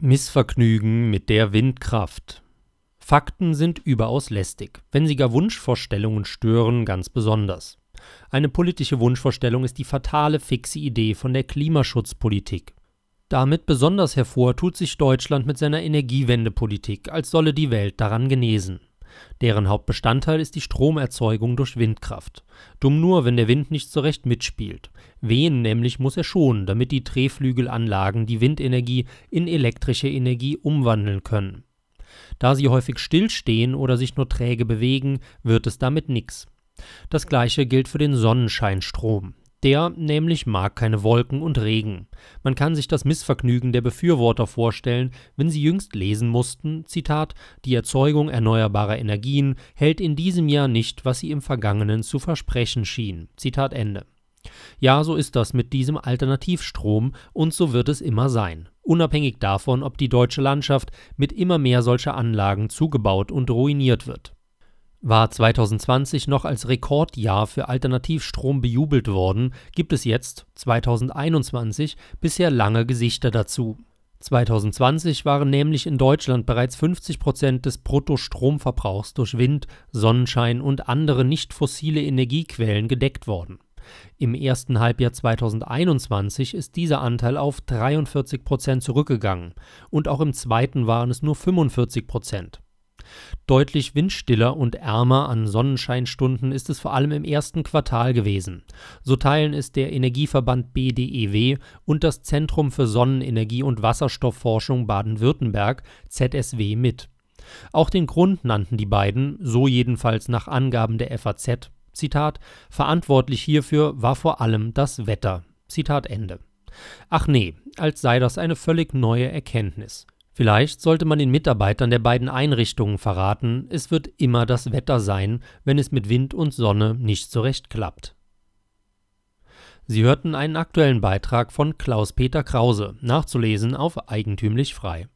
Missvergnügen mit der Windkraft. Fakten sind überaus lästig, wenn sie gar Wunschvorstellungen stören, ganz besonders. Eine politische Wunschvorstellung ist die fatale fixe Idee von der Klimaschutzpolitik. Damit besonders hervor tut sich Deutschland mit seiner Energiewendepolitik, als solle die Welt daran genesen. Deren Hauptbestandteil ist die Stromerzeugung durch Windkraft. Dumm nur, wenn der Wind nicht so recht mitspielt. Wehen nämlich muss er schon, damit die Drehflügelanlagen die Windenergie in elektrische Energie umwandeln können. Da sie häufig stillstehen oder sich nur träge bewegen, wird es damit nix. Das gleiche gilt für den Sonnenscheinstrom. Der nämlich mag keine Wolken und Regen. Man kann sich das Missvergnügen der Befürworter vorstellen, wenn sie jüngst lesen mussten, Zitat, die Erzeugung erneuerbarer Energien hält in diesem Jahr nicht, was sie im vergangenen zu versprechen schien. Zitat Ende. Ja, so ist das mit diesem Alternativstrom und so wird es immer sein, unabhängig davon, ob die deutsche Landschaft mit immer mehr solcher Anlagen zugebaut und ruiniert wird. War 2020 noch als Rekordjahr für Alternativstrom bejubelt worden, gibt es jetzt, 2021, bisher lange Gesichter dazu. 2020 waren nämlich in Deutschland bereits 50 Prozent des Bruttostromverbrauchs durch Wind, Sonnenschein und andere nicht fossile Energiequellen gedeckt worden. Im ersten Halbjahr 2021 ist dieser Anteil auf 43 Prozent zurückgegangen und auch im zweiten waren es nur 45 Prozent. Deutlich windstiller und ärmer an Sonnenscheinstunden ist es vor allem im ersten Quartal gewesen. So teilen es der Energieverband BDEW und das Zentrum für Sonnenenergie und Wasserstoffforschung Baden-Württemberg ZSW mit. Auch den Grund nannten die beiden, so jedenfalls nach Angaben der FAZ, Zitat, verantwortlich hierfür war vor allem das Wetter. Zitat Ende. Ach nee, als sei das eine völlig neue Erkenntnis. Vielleicht sollte man den Mitarbeitern der beiden Einrichtungen verraten, es wird immer das Wetter sein, wenn es mit Wind und Sonne nicht so recht klappt. Sie hörten einen aktuellen Beitrag von Klaus-Peter Krause, nachzulesen auf eigentümlich frei.